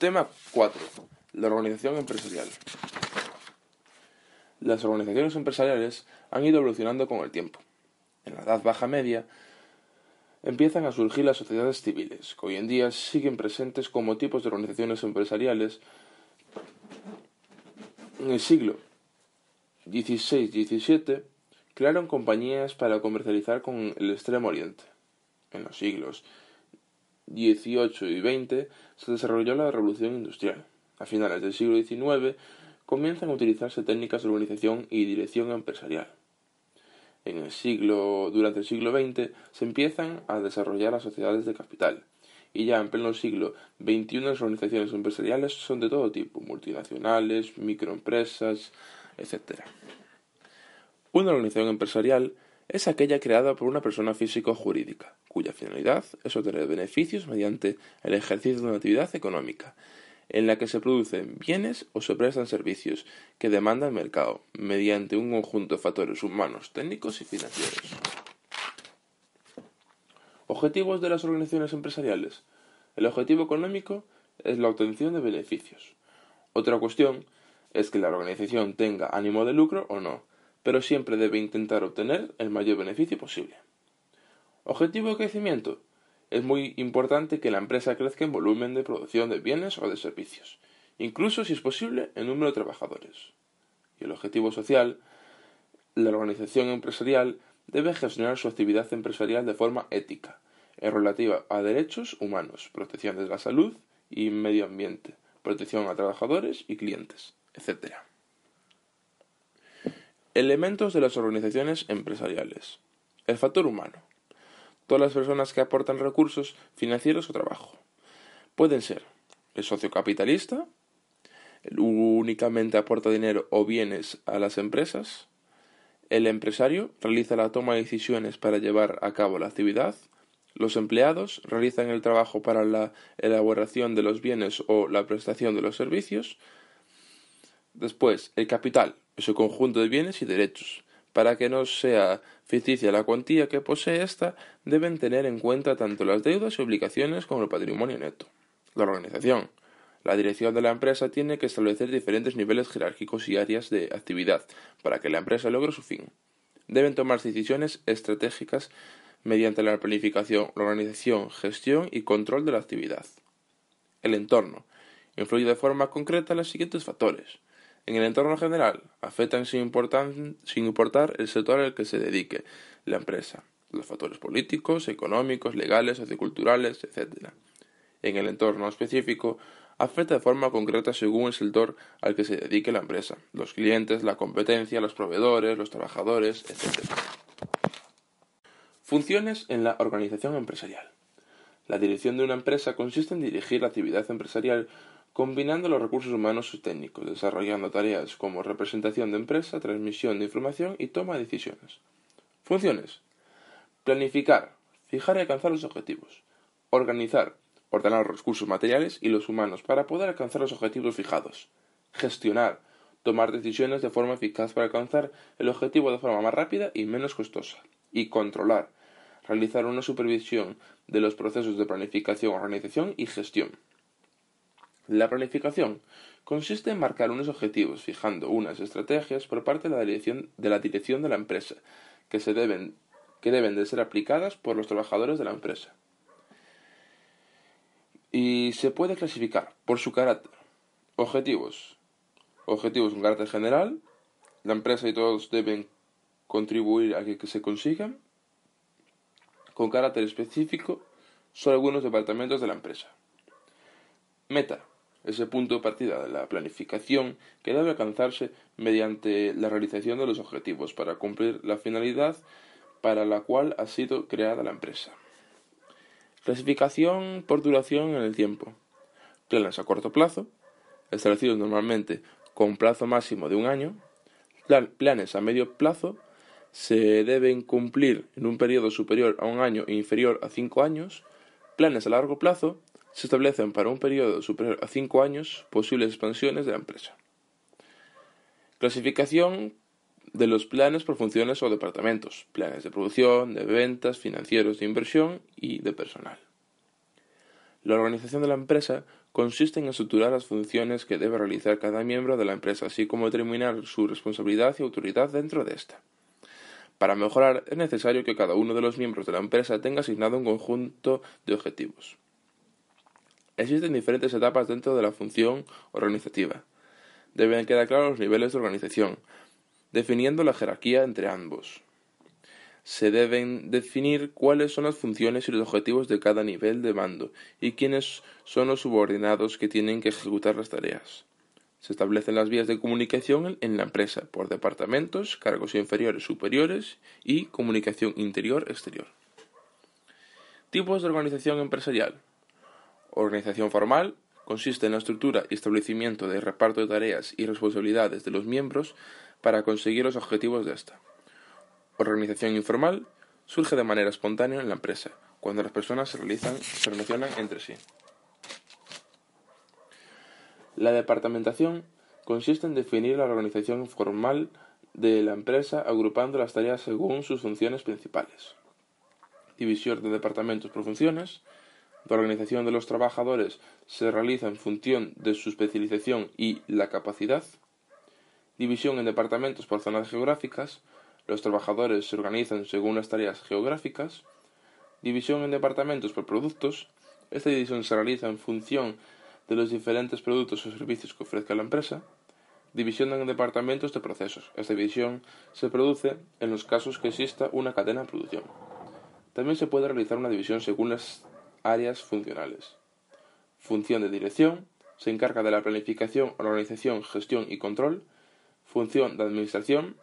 Tema 4. La organización empresarial. Las organizaciones empresariales han ido evolucionando con el tiempo. En la Edad Baja Media empiezan a surgir las sociedades civiles, que hoy en día siguen presentes como tipos de organizaciones empresariales. En el siglo XVI-XVII crearon compañías para comercializar con el Extremo Oriente. En los siglos XVIII y XX se desarrolló la revolución industrial. A finales del siglo XIX comienzan a utilizarse técnicas de organización y dirección empresarial. En el siglo, durante el siglo XX se empiezan a desarrollar las sociedades de capital, y ya en pleno siglo XXI las organizaciones empresariales son de todo tipo, multinacionales, microempresas, etc. Una organización empresarial es aquella creada por una persona física o jurídica, cuya finalidad es obtener beneficios mediante el ejercicio de una actividad económica, en la que se producen bienes o se prestan servicios que demanda el mercado, mediante un conjunto de factores humanos, técnicos y financieros. Objetivos de las organizaciones empresariales. El objetivo económico es la obtención de beneficios. Otra cuestión es que la organización tenga ánimo de lucro o no, pero siempre debe intentar obtener el mayor beneficio posible. Objetivo de crecimiento. Es muy importante que la empresa crezca en volumen de producción de bienes o de servicios, incluso si es posible en número de trabajadores. Y el objetivo social. La organización empresarial debe gestionar su actividad empresarial de forma ética, en relativa a derechos humanos, protección de la salud y medio ambiente, protección a trabajadores y clientes, etc. Elementos de las organizaciones empresariales. El factor humano. Todas las personas que aportan recursos financieros o trabajo. Pueden ser el socio capitalista, únicamente aporta dinero o bienes a las empresas, el empresario realiza la toma de decisiones para llevar a cabo la actividad, los empleados realizan el trabajo para la elaboración de los bienes o la prestación de los servicios, después el capital su conjunto de bienes y derechos. Para que no sea ficticia la cuantía que posee ésta, deben tener en cuenta tanto las deudas y obligaciones como el patrimonio neto. La organización. La dirección de la empresa tiene que establecer diferentes niveles jerárquicos y áreas de actividad para que la empresa logre su fin. Deben tomar decisiones estratégicas mediante la planificación, la organización, gestión y control de la actividad. El entorno. Influye de forma concreta los siguientes factores en el entorno general, afectan sin, importar el sector al que se dedique la empresa, los factores políticos, económicos, legales, socioculturales, etc. En el entorno específico, afecta de forma concreta según el sector al que se dedique la empresa, los clientes, la competencia, los proveedores, los trabajadores, etc. Funciones en la organización empresarial. La dirección de una empresa consiste en dirigir la actividad empresarial combinando los recursos humanos y técnicos, desarrollando tareas como representación de empresa, transmisión de información y toma de decisiones. Funciones. Planificar, fijar y alcanzar los objetivos. Organizar, ordenar los recursos materiales y los humanos para poder alcanzar los objetivos fijados. Gestionar, tomar decisiones de forma eficaz para alcanzar el objetivo de forma más rápida y menos costosa. Y controlar, realizar una supervisión de los procesos de planificación, organización y gestión. La planificación consiste en marcar unos objetivos, fijando unas estrategias por parte de la dirección de la, empresa, que, se deben, que deben de ser aplicadas por los trabajadores de la empresa. Y se puede clasificar por su carácter. Objetivos. Objetivos con carácter general. La empresa y todos deben contribuir a que, se consigan. Con carácter específico, son algunos departamentos de la empresa. Meta ese punto de partida de la planificación que debe alcanzarse mediante la realización de los objetivos para cumplir la finalidad para la cual ha sido creada la empresa. Clasificación por duración en el tiempo. Planes a corto plazo, establecidos normalmente con plazo máximo de un año. Planes a medio plazo se deben cumplir en un periodo superior a un año e inferior a cinco años. Planes a largo plazo se establecen para un periodo superior a cinco años posibles expansiones de la empresa. Clasificación de los planes por funciones o departamentos, planes de producción, de ventas, financieros de inversión y de personal. La organización de la empresa consiste en estructurar las funciones que debe realizar cada miembro de la empresa, así como determinar su responsabilidad y autoridad dentro de esta. Para mejorar es necesario que cada uno de los miembros de la empresa tenga asignado un conjunto de objetivos. Existen diferentes etapas dentro de la función organizativa. Deben quedar claros los niveles de organización, definiendo la jerarquía entre ambos. Se deben definir cuáles son las funciones y los objetivos de cada nivel de mando y quiénes son los subordinados que tienen que ejecutar las tareas. Se establecen las vías de comunicación en la empresa por departamentos, cargos inferiores superiores y comunicación interior-exterior. Tipos de organización empresarial. Organización formal consiste en la estructura y establecimiento de reparto de tareas y responsabilidades de los miembros para conseguir los objetivos de esta. Organización informal surge de manera espontánea en la empresa, cuando las personas se, realizan, se relacionan entre sí. La departamentación consiste en definir la organización formal de la empresa agrupando las tareas según sus funciones principales. División de departamentos por funciones. La organización de los trabajadores se realiza en función de su especialización y la capacidad. División en departamentos por zonas geográficas, los trabajadores se organizan según las tareas geográficas, división en departamentos por productos, esta división se realiza en función de los diferentes productos o servicios que ofrezca la empresa, división en departamentos de procesos. Esta división se produce en los casos que exista una cadena de producción. También se puede realizar una división según las áreas funcionales. Función de dirección se encarga de la planificación, organización, gestión y control Función de administración,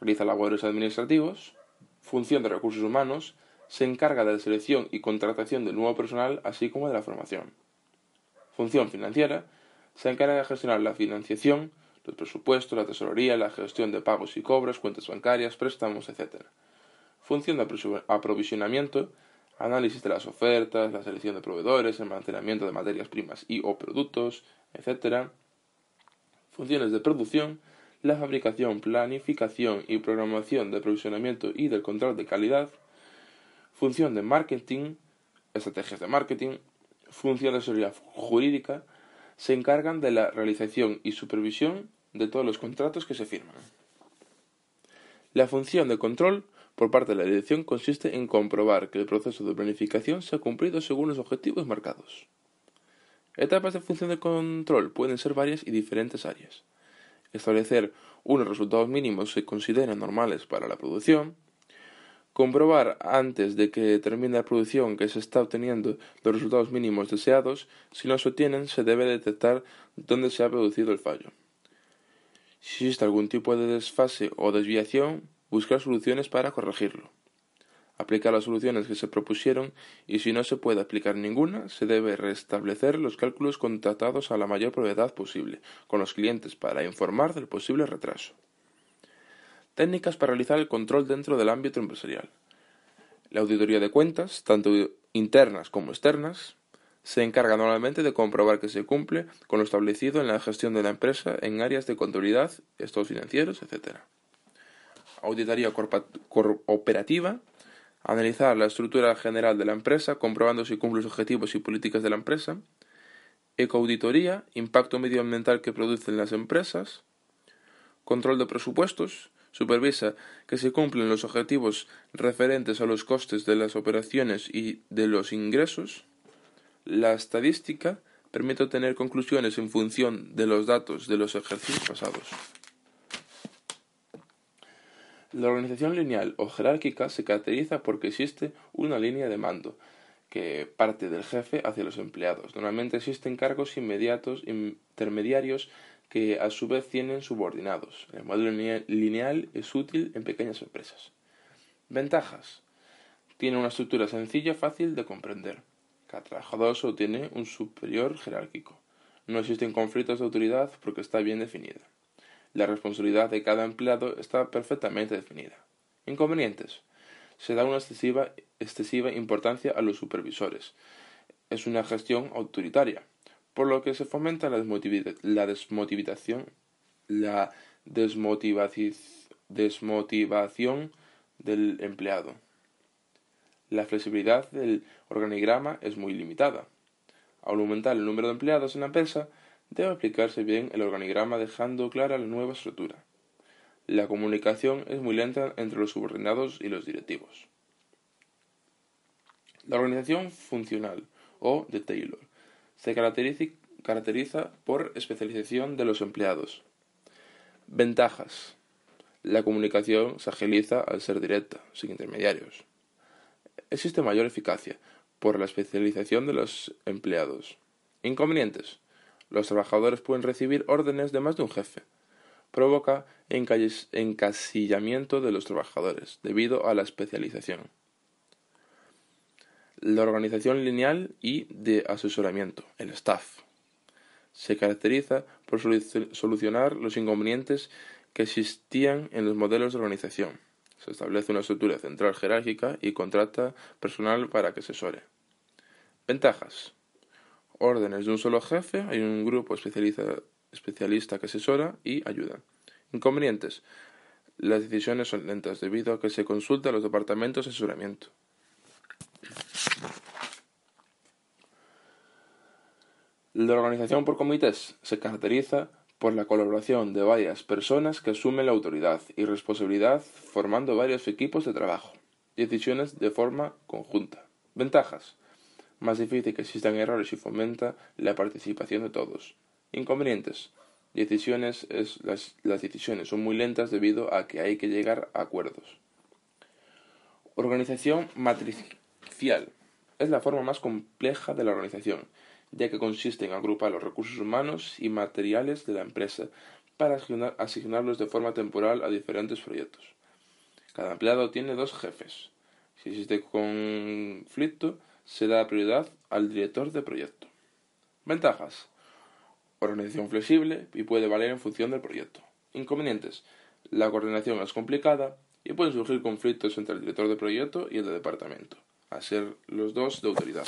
realiza labores administrativos. Función de recursos humanos, se encarga de la selección y contratación del nuevo personal, así como de la formación. Función financiera, se encarga de gestionar la financiación, los presupuestos, la tesorería, la gestión de pagos y cobros, cuentas bancarias, préstamos, etc. Función de aprovisionamiento, análisis de las ofertas, la selección de proveedores, el almacenamiento de materias primas y o productos, etc. Funciones de producción, la fabricación, planificación y programación de aprovisionamiento y del control de calidad, función de marketing, estrategias de marketing, función de seguridad jurídica, se encargan de la realización y supervisión de todos los contratos que se firman. La función de control por parte de la dirección consiste en comprobar que el proceso de planificación se ha cumplido según los objetivos marcados. Etapas de función de control pueden ser varias y diferentes áreas establecer unos resultados mínimos que se consideren normales para la producción, comprobar antes de que termine la producción que se está obteniendo los resultados mínimos deseados, si no se obtienen se debe detectar dónde se ha producido el fallo. Si existe algún tipo de desfase o desviación, buscar soluciones para corregirlo aplicar las soluciones que se propusieron y si no se puede aplicar ninguna, se debe restablecer los cálculos contratados a la mayor brevedad posible con los clientes para informar del posible retraso. Técnicas para realizar el control dentro del ámbito empresarial. La auditoría de cuentas, tanto internas como externas, se encarga normalmente de comprobar que se cumple con lo establecido en la gestión de la empresa en áreas de contabilidad, estados financieros, etc. Auditoría operativa analizar la estructura general de la empresa, comprobando si cumple los objetivos y políticas de la empresa, ecoauditoría, impacto medioambiental que producen las empresas, control de presupuestos, supervisa que se cumplen los objetivos referentes a los costes de las operaciones y de los ingresos, la estadística permite obtener conclusiones en función de los datos de los ejercicios pasados. La organización lineal o jerárquica se caracteriza porque existe una línea de mando que parte del jefe hacia los empleados. Normalmente existen cargos inmediatos intermediarios que a su vez tienen subordinados. El modelo lineal es útil en pequeñas empresas. Ventajas. Tiene una estructura sencilla, fácil de comprender. Cada trabajador tiene un superior jerárquico. No existen conflictos de autoridad porque está bien definida. La responsabilidad de cada empleado está perfectamente definida. Inconvenientes. Se da una excesiva, excesiva importancia a los supervisores. Es una gestión autoritaria, por lo que se fomenta la, la desmotivación, la desmotivación del empleado. La flexibilidad del organigrama es muy limitada. Al aumentar el número de empleados en la empresa, debe aplicarse bien el organigrama dejando clara la nueva estructura. La comunicación es muy lenta entre los subordinados y los directivos. La organización funcional, o de Taylor, se caracteriza, por especialización de los empleados. Ventajas. La comunicación se agiliza al ser directa, sin intermediarios. Existe mayor eficacia por la especialización de los empleados. Inconvenientes. Los trabajadores pueden recibir órdenes de más de un jefe. Provoca encasillamiento de los trabajadores debido a la especialización. La organización lineal y de asesoramiento, el staff, se caracteriza por solucionar los inconvenientes que existían en los modelos de organización. Se establece una estructura central jerárquica y contrata personal para que asesore. Ventajas. Órdenes de un solo jefe, hay un grupo especialista que asesora y ayuda. Inconvenientes. Las decisiones son lentas debido a que se consulta a los departamentos de asesoramiento. La organización por comités se caracteriza por la colaboración de varias personas que asumen la autoridad y responsabilidad formando varios equipos de trabajo. Decisiones de forma conjunta. Ventajas. Más difícil que existan errores y fomenta la participación de todos. Inconvenientes. Decisiones las, las decisiones son muy lentas debido a que hay que llegar a acuerdos. Organización matricial. Es la forma más compleja de la organización ya que consiste en agrupar los recursos humanos y materiales de la empresa para asignarlos de forma temporal a diferentes proyectos. Cada empleado tiene dos jefes. Si existe conflicto, se da prioridad al director de proyecto. Ventajas. Organización flexible y puede valer en función del proyecto. Inconvenientes. La coordinación es complicada y pueden surgir conflictos entre el director de proyecto y el de departamento, a ser los dos de autoridad.